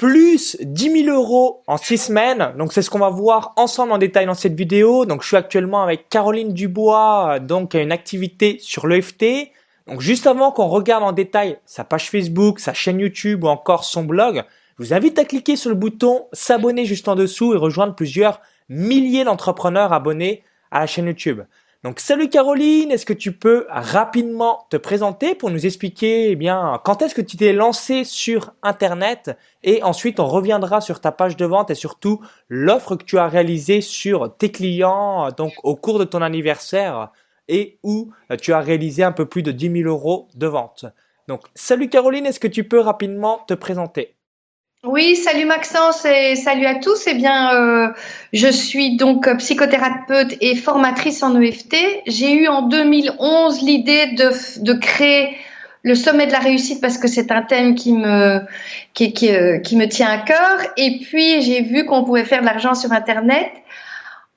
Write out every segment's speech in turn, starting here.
plus 10 000 euros en 6 semaines. Donc c'est ce qu'on va voir ensemble en détail dans cette vidéo. Donc je suis actuellement avec Caroline Dubois, donc a une activité sur l'EFT. Donc juste avant qu'on regarde en détail sa page Facebook, sa chaîne YouTube ou encore son blog, je vous invite à cliquer sur le bouton s'abonner juste en dessous et rejoindre plusieurs milliers d'entrepreneurs abonnés à la chaîne YouTube. Donc salut Caroline, est-ce que tu peux rapidement te présenter pour nous expliquer eh bien quand est-ce que tu t'es lancé sur internet? Et ensuite on reviendra sur ta page de vente et surtout l'offre que tu as réalisée sur tes clients donc au cours de ton anniversaire et où tu as réalisé un peu plus de 10 000 euros de vente. Donc salut Caroline, est-ce que tu peux rapidement te présenter? Oui, salut Maxence et salut à tous. Eh bien, euh, je suis donc psychothérapeute et formatrice en EFT. J'ai eu en 2011 l'idée de, de créer le sommet de la réussite parce que c'est un thème qui me qui, qui, euh, qui me tient à cœur. Et puis j'ai vu qu'on pouvait faire de l'argent sur Internet.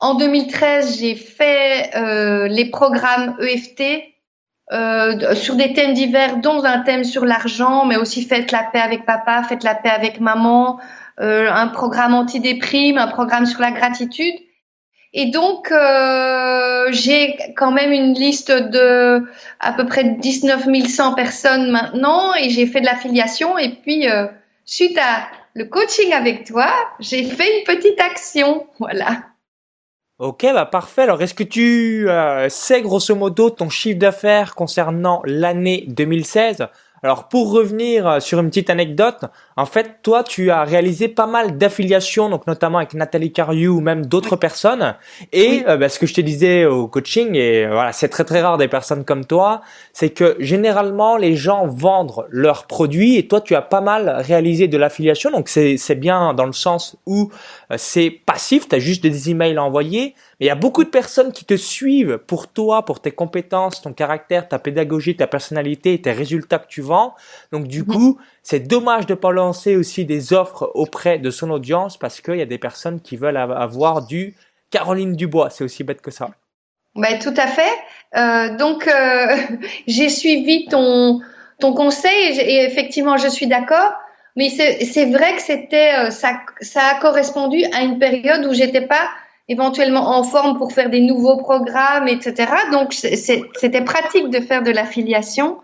En 2013, j'ai fait euh, les programmes EFT euh, sur des thèmes divers, dont un thème sur l'argent, mais aussi faites la paix avec papa, faites la paix avec maman, euh, un programme anti-déprime, un programme sur la gratitude. Et donc, euh, j'ai quand même une liste de à peu près 19 100 personnes maintenant, et j'ai fait de l'affiliation. Et puis, euh, suite à le coaching avec toi, j'ai fait une petite action, voilà. Ok, bah parfait. Alors, est-ce que tu euh, sais grosso modo ton chiffre d'affaires concernant l'année 2016 alors pour revenir euh, sur une petite anecdote, en fait, toi, tu as réalisé pas mal d'affiliations, donc notamment avec Nathalie Cariou ou même d'autres personnes. Et euh, bah, ce que je te disais au coaching, et voilà, c'est très très rare des personnes comme toi, c'est que généralement les gens vendent leurs produits et toi, tu as pas mal réalisé de l'affiliation. Donc c'est c'est bien dans le sens où euh, c'est passif, tu as juste des emails à envoyer. Mais il y a beaucoup de personnes qui te suivent pour toi, pour tes compétences, ton caractère, ta pédagogie, ta personnalité tes résultats que tu vends. Donc du coup, c'est dommage de pas lancer aussi des offres auprès de son audience parce qu'il y a des personnes qui veulent avoir du Caroline Dubois. C'est aussi bête que ça. Ben, tout à fait. Euh, donc, euh, j'ai suivi ton, ton conseil et, effectivement, je suis d'accord. Mais c'est vrai que c'était euh, ça, ça a correspondu à une période où j'étais pas éventuellement en forme pour faire des nouveaux programmes, etc. Donc, c'était pratique de faire de l'affiliation.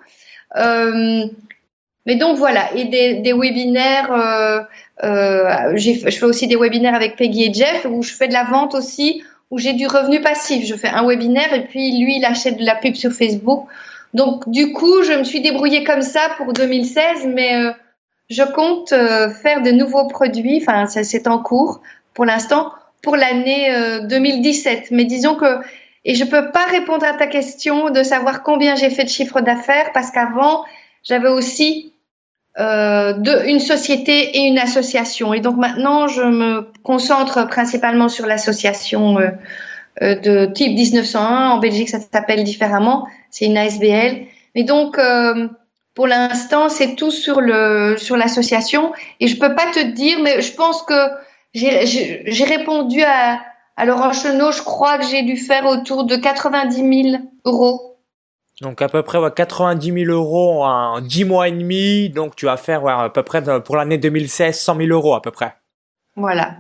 Mais donc voilà, et des, des webinaires, euh, euh, je fais aussi des webinaires avec Peggy et Jeff où je fais de la vente aussi, où j'ai du revenu passif. Je fais un webinaire et puis lui, il achète de la pub sur Facebook. Donc du coup, je me suis débrouillée comme ça pour 2016, mais euh, je compte euh, faire de nouveaux produits. Enfin, c'est en cours pour l'instant pour l'année 2017. Euh, mais disons que et je peux pas répondre à ta question de savoir combien j'ai fait de chiffre d'affaires parce qu'avant j'avais aussi euh, de, une société et une association. Et donc maintenant, je me concentre principalement sur l'association euh, euh de type 1901. En Belgique, ça s'appelle différemment. C'est une ASBL. Et donc, euh, pour l'instant, c'est tout sur le sur l'association. Et je peux pas te dire, mais je pense que j'ai répondu à, à Laurent Chenot. Je crois que j'ai dû faire autour de 90 000 euros donc à peu près 90 000 euros en 10 mois et demi. Donc tu vas faire à peu près pour l'année 2016 100 000 euros à peu près. Voilà.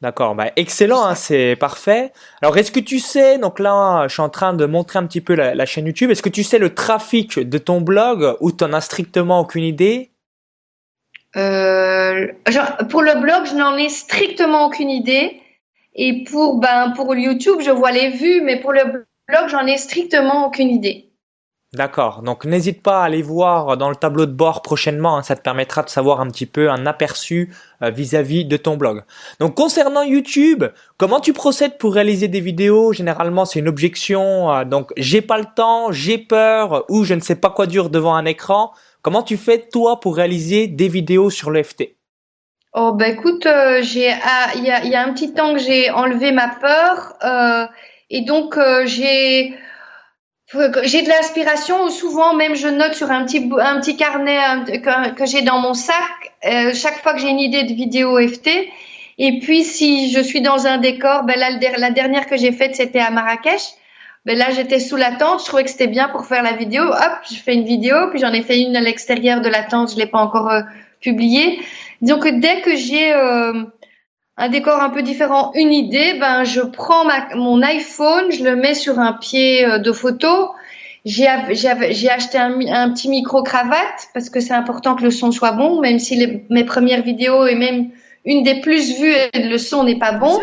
D'accord, bah excellent, hein, c'est parfait. Alors est-ce que tu sais, donc là je suis en train de montrer un petit peu la, chaîne YouTube, est-ce que tu sais le trafic de ton blog ou tu n'en as strictement aucune idée? Euh, Pour le blog, je n'en ai strictement aucune idée. Et pour, ben, pour YouTube, je vois les vues, mais pour le blog, j'en ai strictement aucune idée. D'accord. Donc n'hésite pas à aller voir dans le tableau de bord prochainement. Hein. ça te permettra de savoir un petit peu un aperçu euh, vis-à-vis de ton blog. Donc concernant YouTube, comment tu procèdes pour réaliser des vidéos? Généralement, c'est une objection. Euh, donc j'ai pas le temps, j'ai peur ou je ne sais pas quoi dire devant un écran. Comment tu fais toi pour réaliser des vidéos sur l'EFT Oh ben écoute, euh, j'ai ah, il y, a, un petit temps que j'ai enlevé ma peur et donc j'ai j'ai de l'inspiration. Souvent, même, je note sur un petit, un petit carnet que, que j'ai dans mon sac euh, chaque fois que j'ai une idée de vidéo FT. Et puis, si je suis dans un décor, ben là, la dernière que j'ai faite, c'était à Marrakech. Ben là, j'étais sous la tente. Je trouvais que c'était bien pour faire la vidéo. Hop, je fais une vidéo. Puis j'en ai fait une à l'extérieur de la tente. Je l'ai pas encore euh, publiée. Donc dès que j'ai euh, un décor un peu différent, une idée, ben je prends ma, mon iPhone, je le mets sur un pied euh, de photo. J'ai acheté un, petit micro cravate parce que c'est important que le son soit bon, même si les, mes premières vidéos et même une des plus vues, le son n'est pas bon.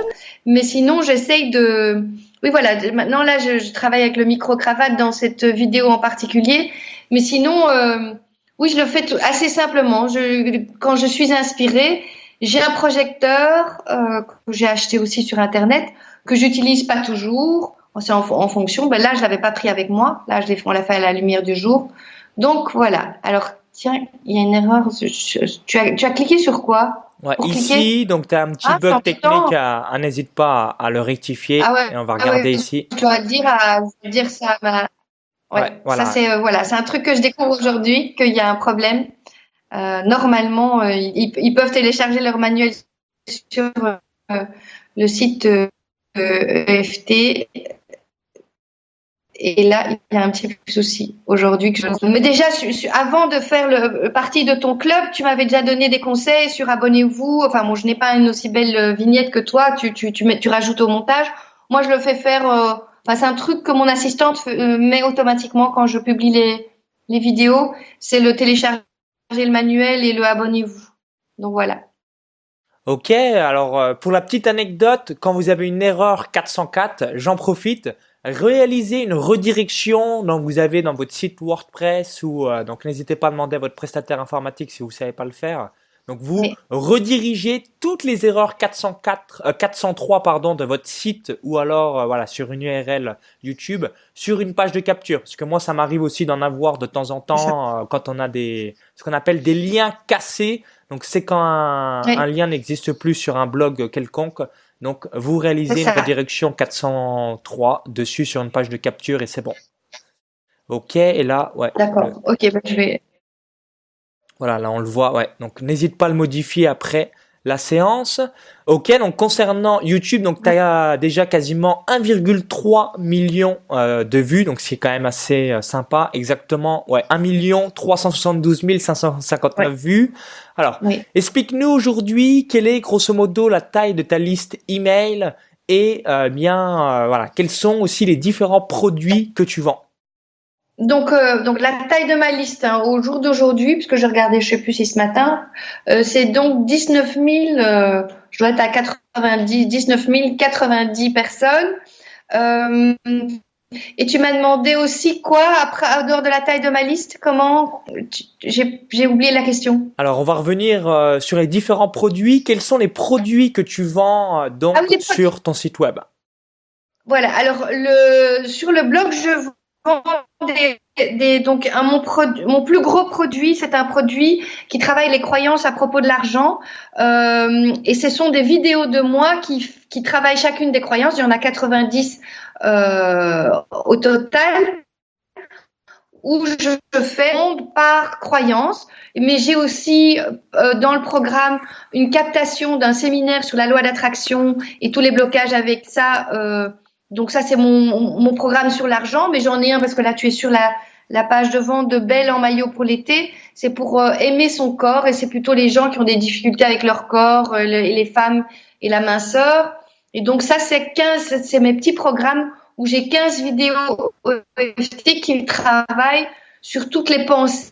Mais sinon, j'essaye de. Oui, voilà. Maintenant, là, je, je, travaille avec le micro cravate dans cette vidéo en particulier. Mais sinon, euh, oui, je le fais assez simplement. Je, quand je suis inspirée, j'ai un projecteur euh, que j'ai acheté aussi sur Internet, que j'utilise pas toujours. C'est en, en, fonction. Ben là, je l'avais pas pris avec moi. Là, je on l'a fait à la lumière du jour. Donc voilà. Alors tiens, il y a une erreur. Tu as, tu as cliqué sur quoi? Ouais, Ici, donc tu as un petit ah, bug technique. À, n'hésite pas à, le rectifier. Ah ouais, et on va regarder ah ouais, ici. Tu vas dire à dire ça à ma, voilà. ça c'est euh, voilà, c'est un truc que je découvre aujourd'hui qu'il y a un problème. Euh, normalement, euh, ils, peuvent télécharger leur manuel sur euh, le site EFT. Et là, il y a un petit souci aujourd'hui. Mais déjà, avant de faire partie de ton club, tu m'avais déjà donné des conseils sur abonnez-vous. Enfin, bon, je n'ai pas une aussi belle vignette que toi. Tu, rajoutes au montage. Moi, je le fais faire c'est un truc que mon assistante met automatiquement quand je publie les, les vidéos. C'est le télécharger le manuel et le abonnez-vous. Donc voilà. Ok, alors euh, pour la petite anecdote, quand vous avez une erreur 404, j'en profite, réalisez une redirection donc vous avez dans votre site WordPress ou euh, donc n'hésitez pas à demander à votre prestataire informatique si vous savez pas le faire. Donc vous redirigez toutes les erreurs 404, 403 euh, pardon de votre site ou alors euh, voilà sur une URL YouTube sur une page de capture. Parce que moi ça m'arrive aussi d'en avoir de temps en temps euh, quand on a des ce qu'on appelle des liens cassés. Donc c'est quand un, un lien n'existe plus sur un blog quelconque. Donc vous réalisez une redirection 403 dessus sur une page de capture et c'est bon. Ok et là ouais. D'accord. Ok bah, je vais voilà, là on le voit, ouais. Donc n'hésite pas à le modifier après la séance. Ok, donc concernant YouTube, donc tu as déjà quasiment 1,3 million euh, de vues, donc c'est quand même assez euh, sympa. Exactement, ouais, 1 million 372 559 vues. Alors, explique-nous aujourd'hui quelle est grosso modo la taille de ta liste email et euh, bien voilà, quels sont aussi les différents produits que tu vends. Donc, euh, donc la taille de ma liste hein, au jour d'aujourd'hui, puisque je regardais, je sais plus si ce matin, euh, c'est donc 19 000, euh, je dois être à 90, 19 090 personnes. et tu m'as demandé aussi quoi après, en dehors de la taille de ma liste Comment J'ai oublié la question. Alors, on va revenir sur les différents produits. Quels sont les produits que tu vends donc ah sur ton site web? Voilà. Alors, le, sur le blog, je donc mon, plus gros produit, c'est un produit qui travaille les croyances à propos de l'argent. Euh, et ce sont des vidéos de moi qui, qui travaillent chacune des croyances. Il y en a 90 euh, au total où je fais par croyance, mais j'ai aussi euh, dans le programme une captation d'un séminaire sur la loi d'attraction et tous les blocages avec ça. Donc ça, c'est mon, mon, programme sur l'argent, mais j'en ai un parce que là, tu es sur la, la page de vente de Belle en maillot pour l'été. C'est pour euh, aimer son corps et c'est plutôt les gens qui ont des difficultés avec leur corps, euh, les, les femmes et la minceur. Et donc ça, c'est 15, c'est mes petits programmes où j'ai 15 vidéos qui travaillent sur toutes les pensées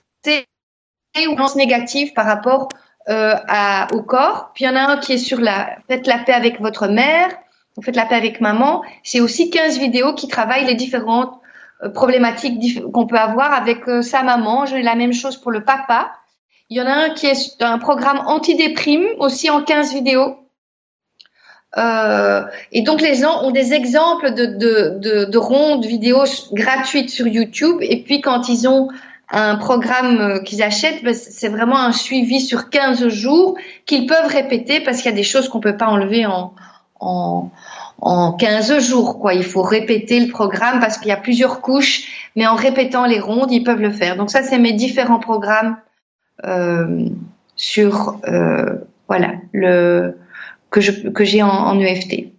ou pensées négatives par rapport euh, à, au corps. Puis il y en a un qui est sur la faites la paix avec votre mère vous faites la paix avec maman. C'est aussi 15 vidéos qui travaillent les différentes euh, problématiques qu'on peut avoir avec euh, sa maman. J'ai la même chose pour le papa. Il y en a un qui est un programme antidéprime, aussi en 15 vidéos. Euh, et donc les gens ont des exemples de, de, de, de rondes vidéos gratuites sur YouTube. Et puis quand ils ont un programme qu'ils achètent, ben, c'est vraiment un suivi sur 15 jours qu'ils peuvent répéter parce qu'il y a des choses qu'on peut pas enlever en, en, en 15 jours. Quoi. Il faut répéter le programme parce qu'il y a plusieurs couches, mais en répétant les rondes, ils peuvent le faire. Donc ça, c'est mes différents programmes euh, sur euh, voilà le que je que j'ai en, en EFT.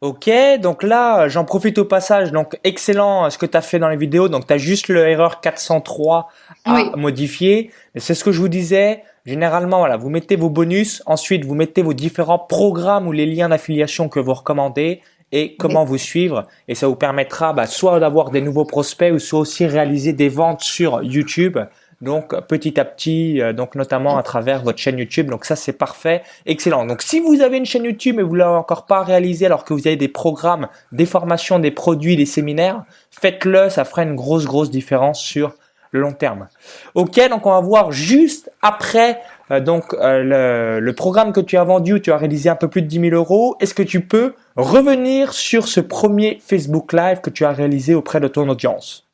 Ok, donc là, j'en profite au passage. Donc, excellent ce que tu as fait dans les vidéos. Donc, tu as juste l'erreur 403 à modifier. Mais c'est ce que je vous disais Généralement, voilà, vous mettez vos bonus, ensuite vous mettez vos différents programmes ou les liens d'affiliation que vous recommandez et comment vous suivre. Et ça vous permettra bah, soit d'avoir des nouveaux prospects ou soit aussi réaliser des ventes sur YouTube. Donc petit à petit, euh, donc notamment à travers votre chaîne YouTube. Donc ça c'est parfait, excellent. Donc si vous avez une chaîne YouTube et vous l'avez encore pas réalisée alors que vous avez des programmes, des formations, des produits, des séminaires, faites-le, ça fera une grosse grosse différence sur le long terme. Ok, donc on va voir juste après euh, donc euh, le, programme que tu as vendu, tu as réalisé un peu plus de 10 000 euros. Est-ce que tu peux revenir sur ce premier Facebook Live que tu as réalisé auprès de ton audience?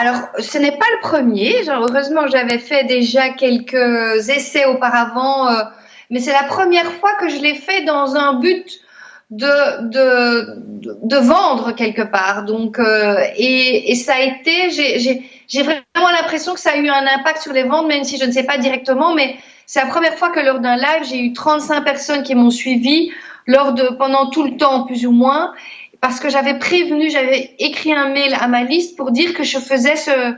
Alors, ce n'est pas le premier. Genre, heureusement, j'avais fait déjà quelques essais auparavant, euh, mais c'est la première fois que je l'ai fait dans un but de de, de, vendre quelque part. Donc, et, et ça a été, j'ai j'ai vraiment l'impression que ça a eu un impact sur les ventes, même si je ne sais pas directement, mais c'est la première fois que lors d'un live, j'ai eu 35 personnes qui m'ont suivi lors de pendant tout le temps, plus ou moins, parce que j'avais prévenu, j'avais écrit un mail à ma liste pour dire que je faisais ce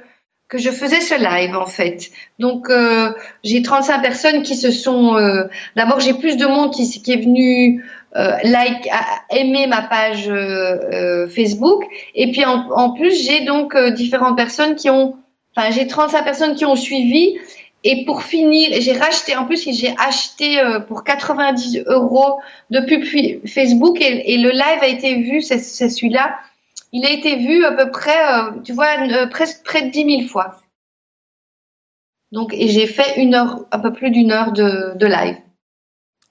que je faisais ce live en fait. Donc euh, j'ai 35 personnes qui se sont. Euh, d'abord j'ai plus de monde qui, qui est venu euh, like, aimer ma page euh, euh, Facebook. Et puis en, en plus, j'ai donc différentes personnes qui ont, enfin j'ai 35 personnes qui ont suivi. Et pour finir, j'ai racheté, en plus j'ai acheté pour 90 euros de pub Facebook et, et, le live a été vu, c'est celui-là, il a été vu à peu près, tu vois, presque près de 10 000 fois. Donc, et j'ai fait une heure, un peu plus d'une heure de, de live.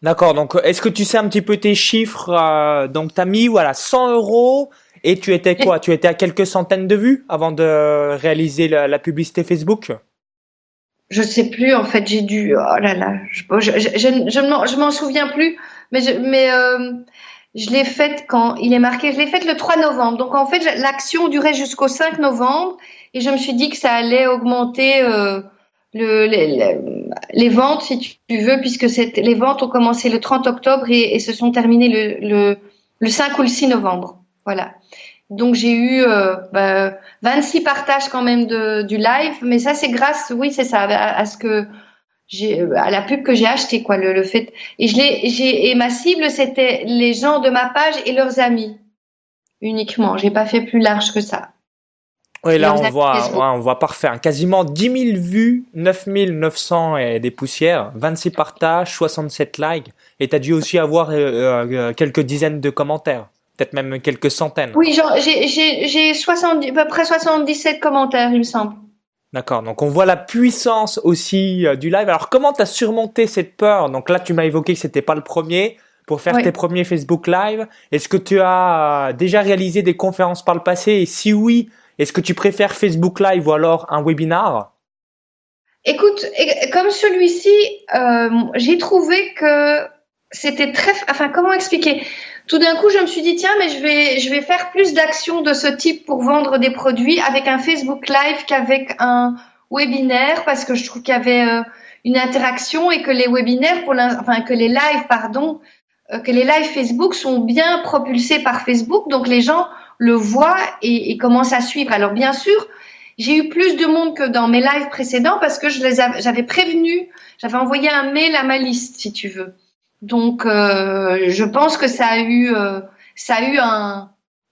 D'accord. Donc, est-ce que tu sais un petit peu tes chiffres euh, Donc, t'as mis voilà 100 euros et tu étais quoi? Tu étais à quelques centaines de vues avant de réaliser la, publicité Facebook? Je sais plus. En fait, j'ai dû. Oh là là. Je je, je, je, m'en souviens plus. Mais je, mais euh, je l'ai faite quand il est marqué. Je l'ai faite le 3 novembre. Donc en fait, l'action durait jusqu'au 5 novembre et je me suis dit que ça allait augmenter. Euh, le, les, les, ventes, si tu veux, puisque les ventes ont commencé le 30 octobre et, et se sont terminées le, le, le, 5 ou le 6 novembre. Voilà. Donc j'ai eu euh, bah, 26 partages quand même de, du live, mais ça c'est grâce, oui c'est ça, à, ce que j'ai, à la pub que j'ai acheté quoi, le, le fait. Et je l'ai, j'ai et ma cible c'était les gens de ma page et leurs amis uniquement. J'ai pas fait plus large que ça. Oui, là, on voit, on voit parfait. Hein. Quasiment 10 000 vues, 9 900 et des poussières, 26 partages, 67 likes. Et tu as dû aussi avoir euh, euh, quelques dizaines de commentaires. Peut-être même quelques centaines. Oui, j'ai à peu près 77 commentaires, il me semble. D'accord. Donc, on voit la puissance aussi euh, du live. Alors, comment tu as surmonté cette peur? Donc là, tu m'as évoqué que c'était pas le premier pour faire tes premiers Facebook Live. Est-ce que tu as déjà réalisé des conférences par le passé? Et si oui, est-ce que tu préfères Facebook Live ou alors un webinar? Écoute, comme celui-ci, euh, j'ai trouvé que c'était très. Enfin, comment expliquer? Tout d'un coup, je me suis dit tiens, mais je vais, je vais faire plus d'actions de ce type pour vendre des produits avec un Facebook Live qu'avec un webinaire parce que je trouve qu'il y avait euh, une interaction et que les webinaires, pour enfin que les lives, pardon, euh, que les lives Facebook sont bien propulsés par Facebook, donc les gens le voit et, et commence à suivre. Alors bien sûr, j'ai eu plus de monde que dans mes lives précédents parce que je les j'avais prévenu, j'avais envoyé un mail à ma liste, si tu veux. Donc, euh, je pense que ça a eu, euh, ça a eu un,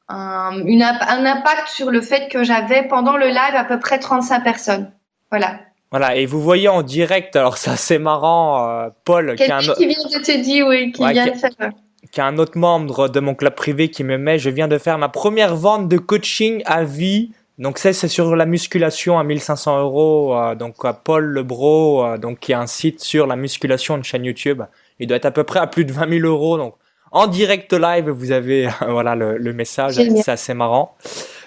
un, une, un impact sur le fait que j'avais pendant le live à peu près 35 personnes. Voilà. Voilà, et vous voyez en direct, alors ça c'est marrant, euh, Paul. Qui, qui, vient de te dire, oui, qui vient de faire a un autre membre de mon club privé qui me met, je viens de faire ma première vente de coaching à vie. Donc ça, c'est sur la musculation à 1500 euros. Euh, donc Paul Lebro, euh, donc qui a un site sur la musculation, une chaîne YouTube. Il doit être à peu près à plus de 20 000 euros. Donc en direct live, vous avez voilà le, le message. C'est assez marrant.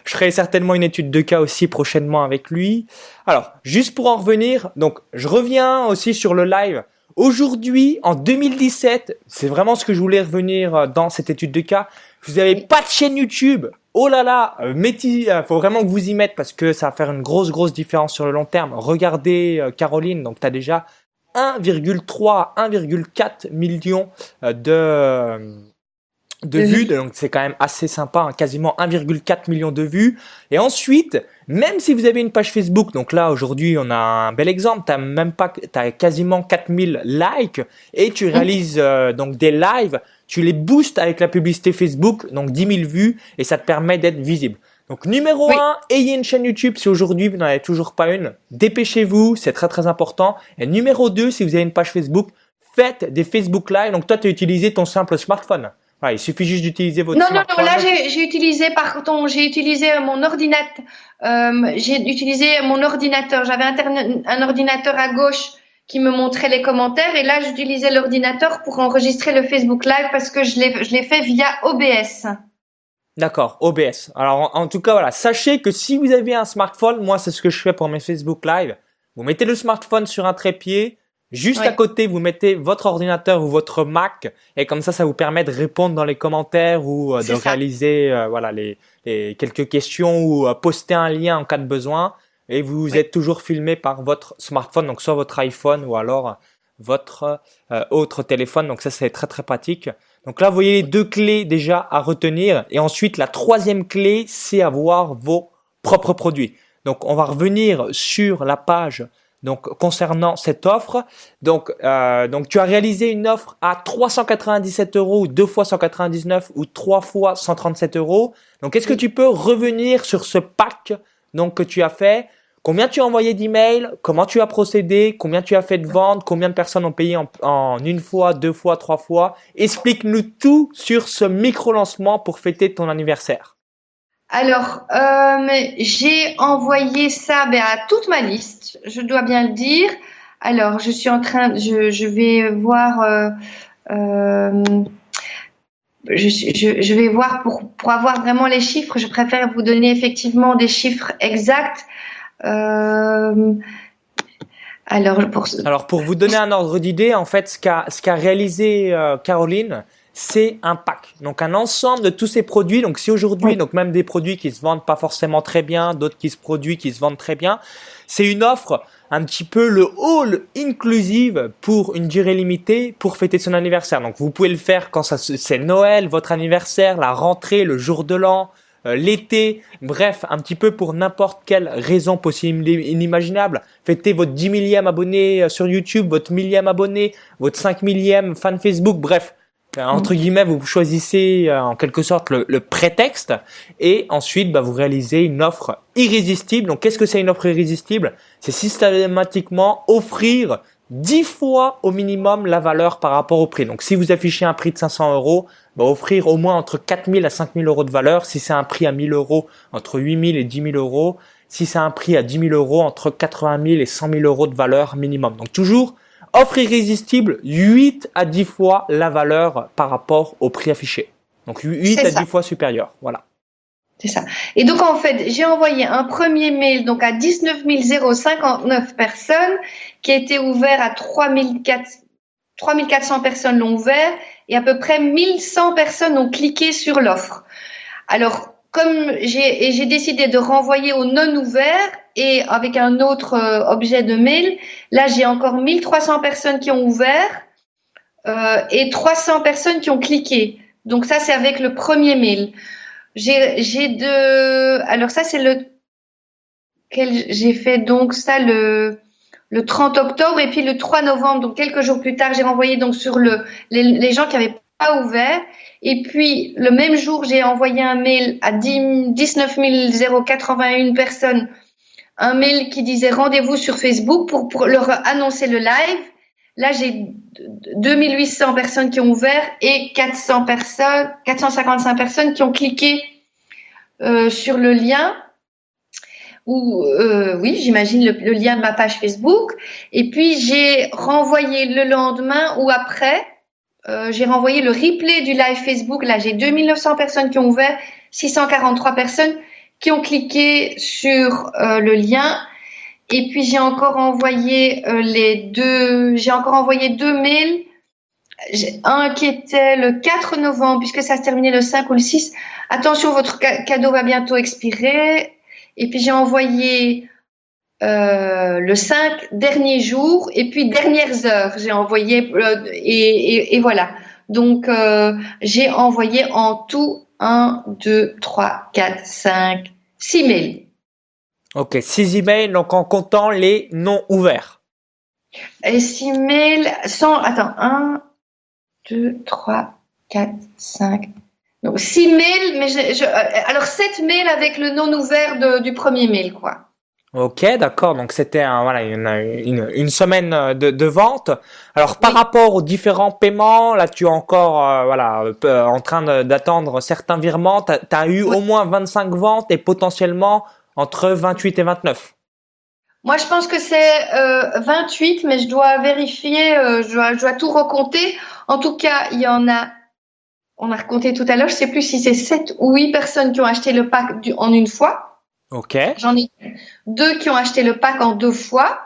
Je ferai certainement une étude de cas aussi prochainement avec lui. Alors, juste pour en revenir, donc je reviens aussi sur le live. Aujourd'hui, en 2017, c'est vraiment ce que je voulais revenir euh, dans cette étude de cas. Vous n'avez pas de chaîne YouTube. Oh là là, euh, mettez, euh, faut vraiment que vous y mettez parce que ça va faire une grosse grosse différence sur le long terme. Regardez Caroline, donc tu as déjà 1,3 1,4 millions de de vues, donc c'est quand même assez sympa, hein, quasiment 1,4 million de vues. Et ensuite, même si vous avez une page Facebook, donc là aujourd'hui on a un bel exemple, t'as même pas, t'as quasiment 4000 likes et tu réalises euh, donc des lives, tu les boostes avec la publicité Facebook, donc 10 000 vues et ça te permet d'être visible. Donc numéro 1, ayez une chaîne YouTube si aujourd'hui vous n'en avez toujours pas une, dépêchez-vous, c'est très très important. Et numéro 2, si vous avez une page Facebook, faites des Facebook Live. Donc toi tu as utilisé ton simple smartphone il suffit juste d'utiliser votre non, smartphone. Non, non, là j'ai utilisé par contre, j'ai utilisé mon ordinateur. Euh, j'ai utilisé mon ordinateur. J'avais un ordinateur à gauche qui me montrait les commentaires et là j'utilisais l'ordinateur pour enregistrer le Facebook Live parce que je l'ai fait via OBS. D'accord, OBS. Alors en, tout cas voilà, sachez que si vous avez un smartphone, moi c'est ce que je fais pour mes Facebook Live. Vous mettez le smartphone sur un trépied, Juste à côté, vous mettez votre ordinateur ou votre Mac et comme ça, ça vous permet de répondre dans les commentaires ou euh, de réaliser euh, voilà les, quelques questions ou euh, poster un lien en cas de besoin. Et vous êtes toujours filmé par votre smartphone, donc soit votre iPhone ou alors votre autre téléphone. Donc ça, c'est très très pratique. Donc là, vous voyez les deux clés déjà à retenir. Et ensuite, la troisième clé, c'est avoir vos propres produits. Donc on va revenir sur la page donc concernant cette offre, donc euh, donc tu as réalisé une offre à 397 euros ou deux fois 199 ou trois fois 137 euros. Donc est-ce que tu peux revenir sur ce pack donc que tu as fait Combien tu as envoyé d'emails? Comment tu as procédé? Combien tu as fait de ventes? Combien de personnes ont payé en, une fois, deux fois, trois fois? Explique-nous tout sur ce micro lancement pour fêter ton anniversaire. Alors, euh, j'ai envoyé ça ben, à toute ma liste, je dois bien le dire. Alors, je suis en train, je, vais voir, euh, euh, je, vais voir pour, pour avoir vraiment les chiffres. Je préfère vous donner effectivement des chiffres exacts. Euh, alors pour, alors pour vous donner un ordre d'idée, en fait, ce qu'a réalisé euh, Caroline, c'est un pack. Donc un ensemble de tous ces produits. Donc si aujourd'hui, donc même des produits qui se vendent pas forcément très bien, d'autres qui se produisent, qui se vendent très bien, c'est une offre un petit peu le hall inclusive pour une durée limitée pour fêter son anniversaire. Donc vous pouvez le faire quand c'est Noël, votre anniversaire, la rentrée, le jour de l'an, euh, l'été, bref, un petit peu pour n'importe quelle raison possible inimaginable. Fêtez votre 10 millième abonné euh, sur YouTube, votre millième abonné, votre 5 millième fan Facebook, bref. Euh, entre guillemets, vous choisissez euh, en quelque sorte le, prétexte et ensuite bah, vous réalisez une offre irrésistible. Donc qu'est-ce que c'est une offre irrésistible? C'est systématiquement offrir 10 fois au minimum la valeur par rapport au prix. Donc si vous affichez un prix de 500 euros, bah, offrir au moins entre 4000 à 5000 euros de valeur. Si c'est un prix à 1000 euros, entre 8000 et 10 000 euros. Si c'est un prix à 10 000 euros, entre 80 000 et 100 000 euros de valeur minimum. Donc toujours Offre irrésistible, 8 à 10 fois la valeur par rapport au prix affiché. Donc 8 à 10 fois supérieur. Voilà. C'est ça. Et donc en fait, j'ai envoyé un premier mail donc à 19 059 personnes qui a été ouvert à 3400 personnes l'ont ouvert et à peu près 1100 personnes ont cliqué sur l'offre. Alors comme j'ai décidé de renvoyer aux non ouverts et avec un autre euh, objet de mail, là j'ai encore 1300 personnes qui ont ouvert euh, et 300 personnes qui ont cliqué. Donc ça c'est avec le premier mail. J'ai j'ai de alors ça c'est le j'ai fait donc ça le le 30 octobre et puis le 3 novembre donc quelques jours plus tard j'ai renvoyé donc sur le les, les gens qui avaient pas ouvert et puis, le même jour, j'ai envoyé un mail à 19 081 personnes, un mail qui disait rendez-vous sur Facebook pour, pour leur annoncer le live. Là, j'ai 2800 personnes qui ont ouvert et 400 personnes, 455 personnes qui ont cliqué euh, sur le lien. Ou euh, oui, j'imagine le, lien de ma page Facebook. Et puis j'ai renvoyé le lendemain ou après euh, j'ai renvoyé le replay du live Facebook. Là, j'ai 2900 personnes qui ont ouvert, 643 personnes qui ont cliqué sur euh, le lien. Et puis j'ai encore envoyé euh, les deux, j'ai encore envoyé deux mails. Un qui était le 4 novembre, puisque ça se terminait le 5 ou le 6. Attention, votre cadeau va bientôt expirer. Et puis j'ai envoyé euh, le 5 derniers jours et puis dernières heures j'ai envoyé euh, et, et, et, voilà Donc, euh, j'ai envoyé en tout 1, 2, 3, 4, 5, 6 mails. Ok, 6 emails, donc en comptant les non ouverts. Et 6 mails sans... Attends, 1, 2, 3, 4, 5... Donc 6 mails, mais je, je, euh, alors 7 mails avec le non ouvert de, du premier mail, quoi. Ok, d'accord. Donc c'était un, voilà une, une, une, semaine de, de vente. Alors par rapport aux différents paiements, là tu es encore euh, voilà euh, en train d'attendre certains virements. Tu as, eu au moins 25 ventes et potentiellement entre 28 et 29. Moi je pense que c'est euh, 28, mais je dois vérifier, euh, je, dois, je dois tout recompter. En tout cas, il y en a on a recompté tout à l'heure, je sais plus si c'est 7 ou 8 personnes qui ont acheté le pack du, en une fois. Ok. J'en ai deux qui ont acheté le pack en deux fois,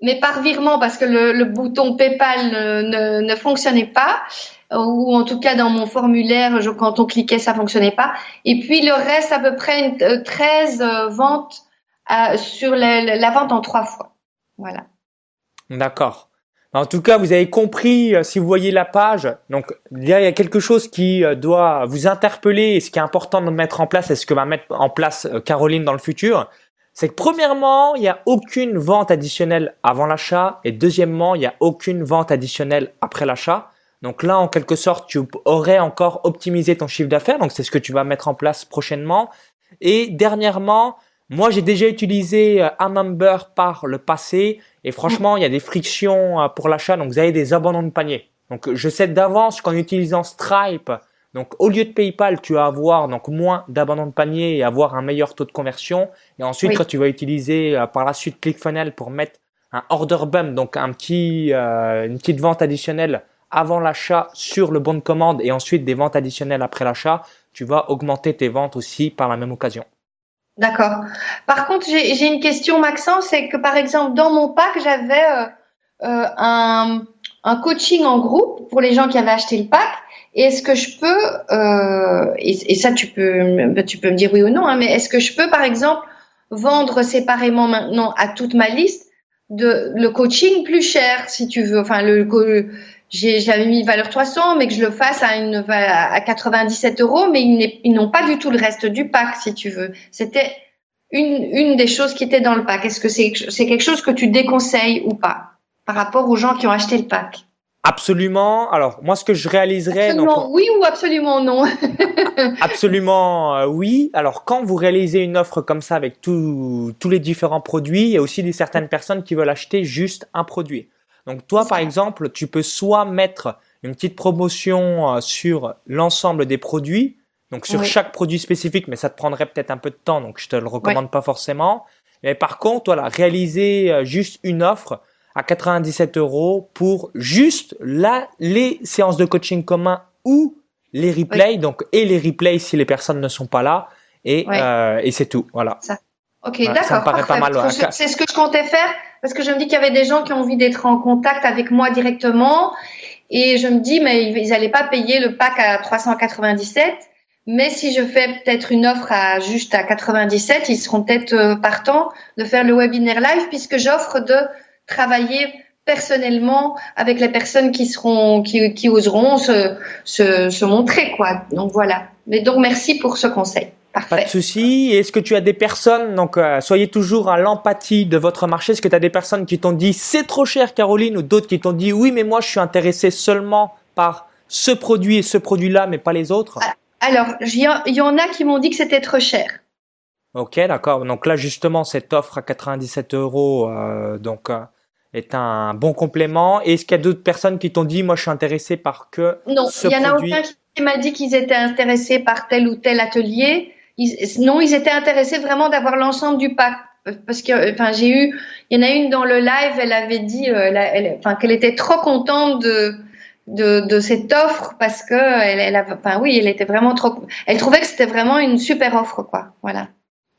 mais par virement parce que le, le bouton PayPal ne, ne, ne, fonctionnait pas, ou en tout cas dans mon formulaire, quand on cliquait, ça fonctionnait pas. Et puis le reste, à peu près une, 13 euh, euh, ventes euh, sur la, la vente en trois fois. Voilà. D'accord. En tout cas, vous avez compris, si vous voyez la page, donc il y a quelque chose qui doit vous interpeller et ce qui est important de mettre en place et ce que va mettre en place Caroline dans le futur, c'est que premièrement, il n'y a aucune vente additionnelle avant l'achat et deuxièmement, il n'y a aucune vente additionnelle après l'achat. Donc là, en quelque sorte, tu aurais encore optimisé ton chiffre d'affaires, donc c'est ce que tu vas mettre en place prochainement. Et dernièrement, moi, j'ai déjà utilisé Amember par le passé et franchement, il y a des frictions euh, pour l'achat, donc vous avez des abandons de panier. Donc je sais d'avance qu'en utilisant Stripe, donc au lieu de PayPal, tu vas avoir donc moins d'abandons de panier et avoir un meilleur taux de conversion. Et ensuite, quand tu vas utiliser euh, par la suite ClickFunnels pour mettre un order bump, donc un petit, euh, une petite vente additionnelle avant l'achat sur le bon de commande et ensuite des ventes additionnelles après l'achat, tu vas augmenter tes ventes aussi par la même occasion. D'accord. Par contre, j'ai une question, Maxence, c'est que par exemple, dans mon pack, j'avais euh, euh, un, coaching en groupe pour les gens qui avaient acheté le pack. Et est-ce que je peux, euh, et, ça tu peux, tu peux me dire oui ou non, hein, mais est-ce que je peux par exemple vendre séparément maintenant à toute ma liste le coaching plus cher, si tu veux, enfin le, j'avais mis valeur 300, mais que je le fasse à une à 97 euros, mais ils n'ont pas du tout le reste du pack, si tu veux. C'était une, une des choses qui était dans le pack. Est-ce que c'est quelque chose que tu déconseilles ou pas par rapport aux gens qui ont acheté le pack? Absolument. Alors moi, ce que je réaliserais, absolument oui ou absolument non? Absolument euh, oui. Alors quand vous réalisez une offre comme ça avec tous tous les différents produits, il y a aussi des certaines personnes qui veulent acheter juste un produit. Donc toi, par exemple, tu peux soit mettre une petite promotion euh, sur l'ensemble des produits, donc sur chaque produit spécifique, mais ça te prendrait peut-être un peu de temps, donc je te le recommande pas forcément. Mais par contre, voilà, réaliser euh, juste une offre à 97 euros pour juste là les séances de coaching commun ou les replays, donc et les replays si les personnes ne sont pas là, et, euh, et c'est tout, voilà. Ça. Ok, d'accord. Ça me paraît pas mal. C'est ce que je comptais faire parce que je me dis qu'il y avait des gens qui ont envie d'être en contact avec moi directement. Et je me dis mais ils n'allaient pas payer le pack à 397 mais si je fais peut-être une offre à juste à 97 ils seront peut-être euh, partants de faire le webinaire live puisque j'offre de travailler personnellement avec les personnes qui seront qui, qui oseront se, se, se montrer quoi. Donc voilà. Mais donc merci pour ce conseil pas de souci. Est-ce que tu as des personnes, donc euh, soyez toujours à l'empathie de votre marché. Est-ce que tu as des personnes qui t'ont dit c'est trop cher, Caroline, ou d'autres qui t'ont dit oui, mais moi je suis intéressé seulement par ce produit et ce produit-là, mais pas les autres? Ah, Alors, il y, en a qui m'ont dit que c'était trop cher. Ok, d'accord. Donc là, justement, cette offre à 97 euros, euh, donc euh, est un bon complément. Est-ce qu'il y a d'autres personnes qui t'ont dit moi je suis intéressé par que non, il y en a aucun qui m'a dit qu'ils étaient intéressés par tel ou tel atelier non, ils étaient intéressés vraiment d'avoir l'ensemble du pack. Parce que enfin j'ai eu il y en a une dans le live elle avait dit euh, elle, enfin qu'elle était trop contente de de, de cette offre parce que elle, elle enfin oui elle était vraiment trop elle trouvait que c'était vraiment une super offre quoi. Voilà.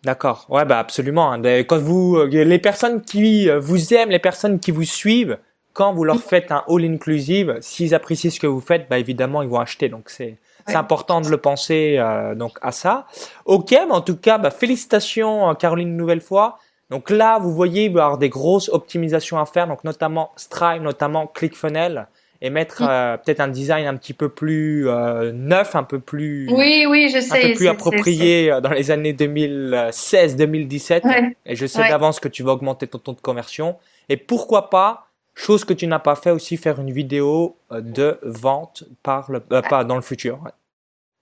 D'accord. Ouais bah absolument hein. quand vous euh, les personnes qui euh, vous aiment les personnes qui vous suivent quand vous leur faites un all inclusive s'ils apprécient ce que vous faites bah évidemment ils vont acheter. Donc c'est c'est important de le penser euh, donc à ça. Ok, mais en tout cas, bah, félicitations euh, Caroline une nouvelle fois. Donc là, vous voyez, il va y avoir des grosses optimisations à faire, donc notamment Stripe, notamment ClickFunnels. et mettre euh, peut-être un design un petit peu plus euh, neuf, un peu plus oui oui je sais un peu plus approprié euh, dans les années 2016-2017 et je sais d'avance que tu vas augmenter ton taux de conversion et pourquoi pas chose que tu n'as pas fait aussi faire une vidéo de vente par le pas dans le futur.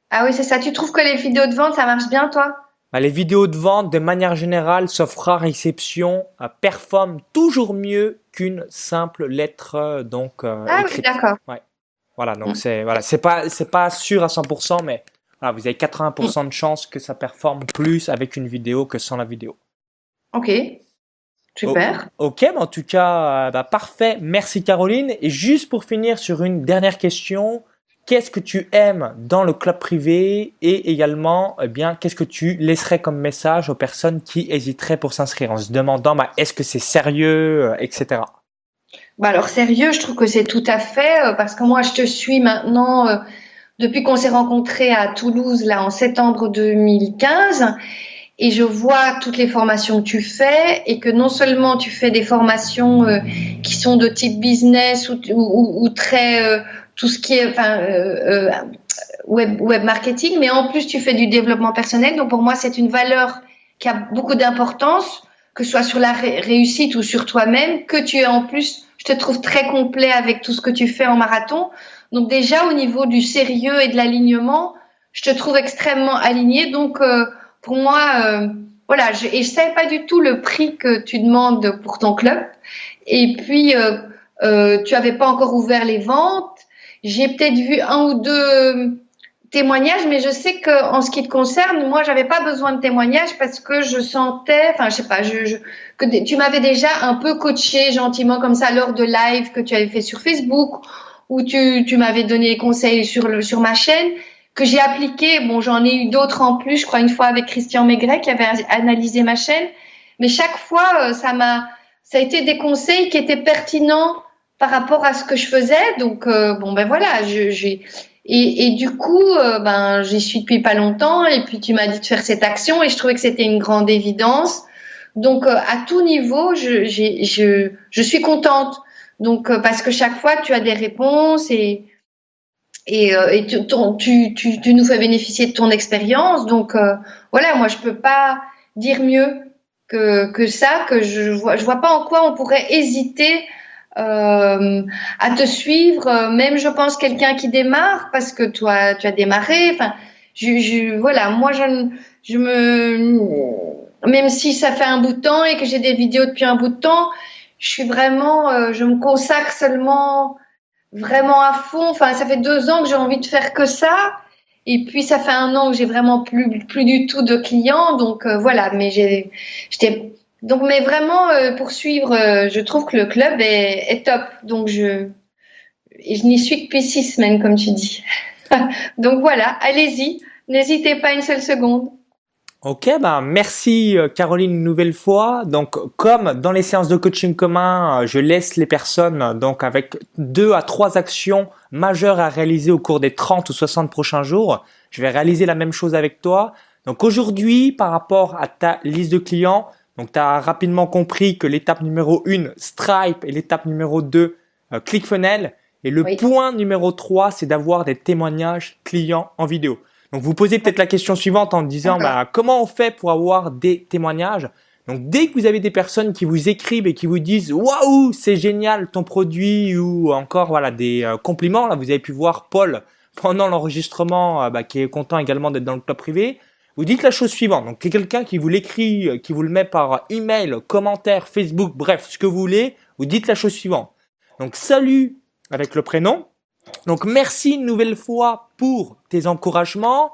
Ah oui c'est ça. Tu trouves que les vidéos de vente ça marche bien toi? Bah, les vidéos de vente, de manière générale, sauf rare exception, performent toujours mieux qu'une simple lettre euh, donc euh, ah oui d'accord ouais. voilà donc mm. c'est voilà c'est pas c'est pas sûr à 100% mais voilà, vous avez 80% de chance que ça performe plus avec une vidéo que sans la vidéo ok super. Ok mais en tout cas euh, bah, parfait. Merci Caroline. Et juste pour finir sur une dernière question qu'est-ce que tu aimes dans le club privé et également, eh bien, qu'est-ce que tu laisserais comme message aux personnes qui hésiteraient pour s'inscrire en se demandant, bah, est-ce que c'est sérieux, euh, etc. Bah alors sérieux, je trouve que c'est tout à fait euh, parce que moi je te suis maintenant euh, depuis qu'on s'est rencontrés à Toulouse là en septembre 2015 et je vois toutes les formations que tu fais et que non seulement tu fais des formations qui sont de type business ou, ou, ou très tout ce qui est enfin, euh, euh, web, web marketing, mais en plus tu fais du développement personnel. Donc pour moi, c'est une valeur qui a beaucoup d'importance, que ce soit sur la réussite ou sur toi-même, que tu es en plus, je te trouve très complet avec tout ce que tu fais en marathon. Donc déjà au niveau du sérieux et de l'alignement, je te trouve extrêmement aligné. Donc euh, pour moi, euh, voilà, je, et je savais pas du tout le prix que tu demandes pour ton club. Et puis euh, euh tu avais pas encore ouvert les ventes. J'ai peut-être vu un ou deux témoignages, mais je sais que en ce qui te concerne, moi, j'avais pas besoin de témoignages parce que je sentais, enfin, je sais pas, je, que tu m'avais déjà un peu coaché gentiment comme ça lors de live que tu avais fait sur Facebook, où tu, tu m'avais donné des conseils sur le sur ma chaîne que j'ai appliqué. Bon, j'en ai eu d'autres en plus, je crois une fois avec Christian Maigret qui avait analysé ma chaîne, mais chaque fois, euh, ça m'a, ça a été des conseils qui étaient pertinents par rapport à ce que je faisais. Donc euh, bon ben voilà, j'ai et, et, du coup euh, ben j'y suis depuis pas longtemps et puis tu m'as dit de faire cette action et je trouvais que c'était une grande évidence. Donc euh, à tout niveau, je, je, je suis contente. Donc parce que chaque fois tu as des réponses et et, et tu, tu, tu, tu, nous fais bénéficier de ton expérience. Donc voilà, moi je peux pas dire mieux que, que ça, que je vois, je vois pas en quoi on pourrait hésiter euh, à te suivre, euh, même je pense quelqu'un qui démarre parce que toi tu as démarré. Enfin, je, je voilà, moi je, je me, même si ça fait un bout de temps et que j'ai des vidéos depuis un bout de temps, je suis vraiment, euh, je me consacre seulement vraiment à fond. Enfin, ça fait deux ans que j'ai envie de faire que ça. Et puis ça fait un an que j'ai vraiment plus plus du tout de clients, donc euh, voilà. Mais j'ai, j'étais donc, mais vraiment, euh, pour suivre, euh, je trouve que le club est, est top. Donc, je, je n'y suis que depuis six semaines, comme tu dis. Donc voilà, allez-y, n'hésitez pas une seule seconde. Ok, ben merci euh, Caroline une nouvelle fois. Donc comme dans les séances de coaching commun, je laisse les personnes donc avec deux à trois actions majeures à réaliser au cours des 30 ou 60 prochains jours. Je vais réaliser la même chose avec toi. Donc aujourd'hui, par rapport à ta liste de clients, donc tu as rapidement compris que l'étape numéro 1, Stripe, et l'étape numéro 2, euh, ClickFunnels. Et le point numéro 3, c'est d'avoir des témoignages clients en vidéo. Donc vous posez peut-être la question suivante en disant bah, comment on fait pour avoir des témoignages? Donc dès que vous avez des personnes qui vous écrivent et qui vous disent waouh c'est génial ton produit ou encore voilà des euh, compliments là vous avez pu voir Paul pendant l'enregistrement euh, bah, qui est content également d'être dans le club privé vous dites la chose suivante. Donc, quelqu'un qui vous l'écrit, euh, qui vous le met par email, commentaire, Facebook, bref, ce que vous voulez, vous dites la chose suivante. Donc, salut avec le prénom. Donc, merci une nouvelle fois pour tes encouragements.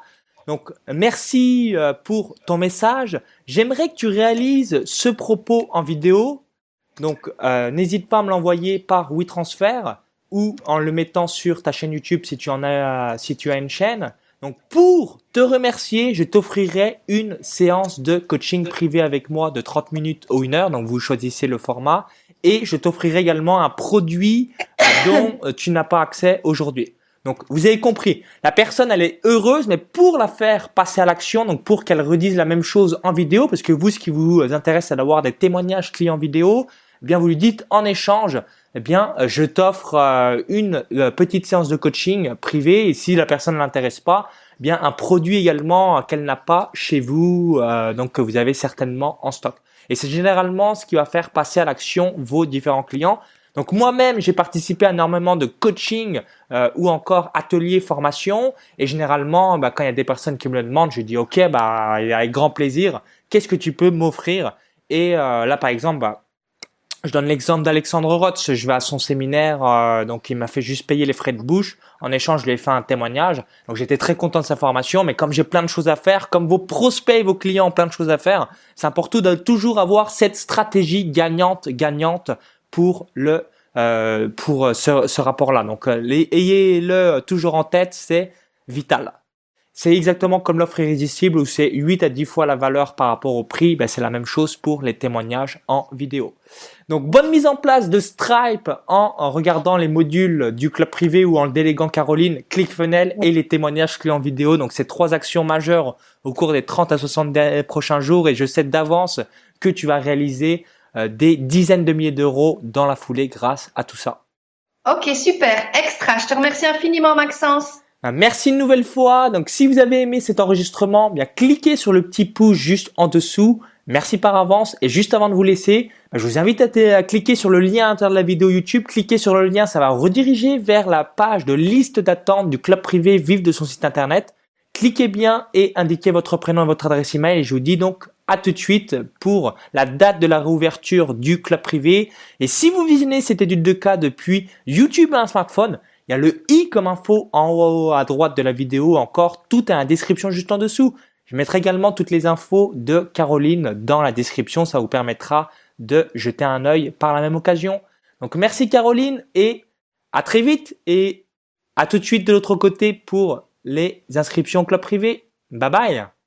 Donc, merci euh, pour ton message. J'aimerais que tu réalises ce propos en vidéo. Donc, euh, n'hésite pas à me l'envoyer par WeTransfer ou en le mettant sur ta chaîne YouTube si tu en as, si tu as une chaîne. Donc pour te remercier, je t'offrirai une séance de coaching privé avec moi de 30 minutes ou une heure. Donc vous choisissez le format. Et je t'offrirai également un produit euh, dont euh, tu n'as pas accès aujourd'hui. Donc vous avez compris, la personne elle est heureuse, mais pour la faire passer à l'action, donc pour qu'elle redise la même chose en vidéo, parce que vous ce qui vous intéresse c'est d'avoir des témoignages clients vidéo, eh bien vous lui dites en échange, eh bien, je t'offre euh, une euh, petite séance de coaching privée et si la personne ne l'intéresse pas, bien un produit également qu'elle n'a pas chez vous, donc que vous avez certainement en stock. Et c'est généralement ce qui va faire passer à l'action vos différents clients. Donc moi-même, j'ai participé à énormément de coaching ou encore ateliers, formation. Et généralement, bah, quand il y a des personnes qui me le demandent, je dis OK, bah avec grand plaisir. Qu'est-ce que tu peux m'offrir? Et là, par exemple, bah, je donne l'exemple d'Alexandre Rotz. Je vais à son séminaire, euh, donc il m'a fait juste payer les frais de bouche. En échange, je lui ai fait un témoignage. Donc j'étais très content de sa formation, mais comme j'ai plein de choses à faire, comme vos prospects, vos clients ont plein de choses à faire, c'est important de toujours avoir cette stratégie gagnante, gagnante pour le euh, pour ce, ce rapport-là. Donc euh, ayez-le toujours en tête, c'est vital. C'est exactement comme l'offre irrésistible où c'est 8 à 10 fois la valeur par rapport au prix. Ben, c'est la même chose pour les témoignages en vidéo. Donc bonne mise en place de Stripe en, regardant les modules du club privé ou en le déléguant Caroline, ClickFunnels et les témoignages clients vidéo. Donc c'est trois actions majeures au cours des 30 à 60 prochains jours et je sais d'avance que tu vas réaliser euh, des dizaines de milliers d'euros dans la foulée grâce à tout ça. Ok, super, extra. Je te remercie infiniment Maxence. Ah, merci une nouvelle fois. Donc, si vous avez aimé cet enregistrement, bien cliquez sur le petit pouce juste en dessous. Merci par avance. Et juste avant de vous laisser, je vous invite à, cliquer sur le lien à l'intérieur de la vidéo YouTube. Cliquez sur le lien, ça va rediriger vers la page de liste d'attente du club privé Vive de son site internet. Cliquez bien et indiquez votre prénom et votre adresse email. Et je vous dis donc à tout de suite pour la date de la réouverture du club privé. Et si vous visionnez cette étude de cas depuis YouTube et un smartphone, il y a le i comme info en haut à droite de la vidéo encore. Tout est en description juste en dessous. Je mettrai également toutes les infos de Caroline dans la description. Ça vous permettra de jeter un œil par la même occasion. Donc merci Caroline et à très vite et à tout de suite de l'autre côté pour les inscriptions club privé. Bye bye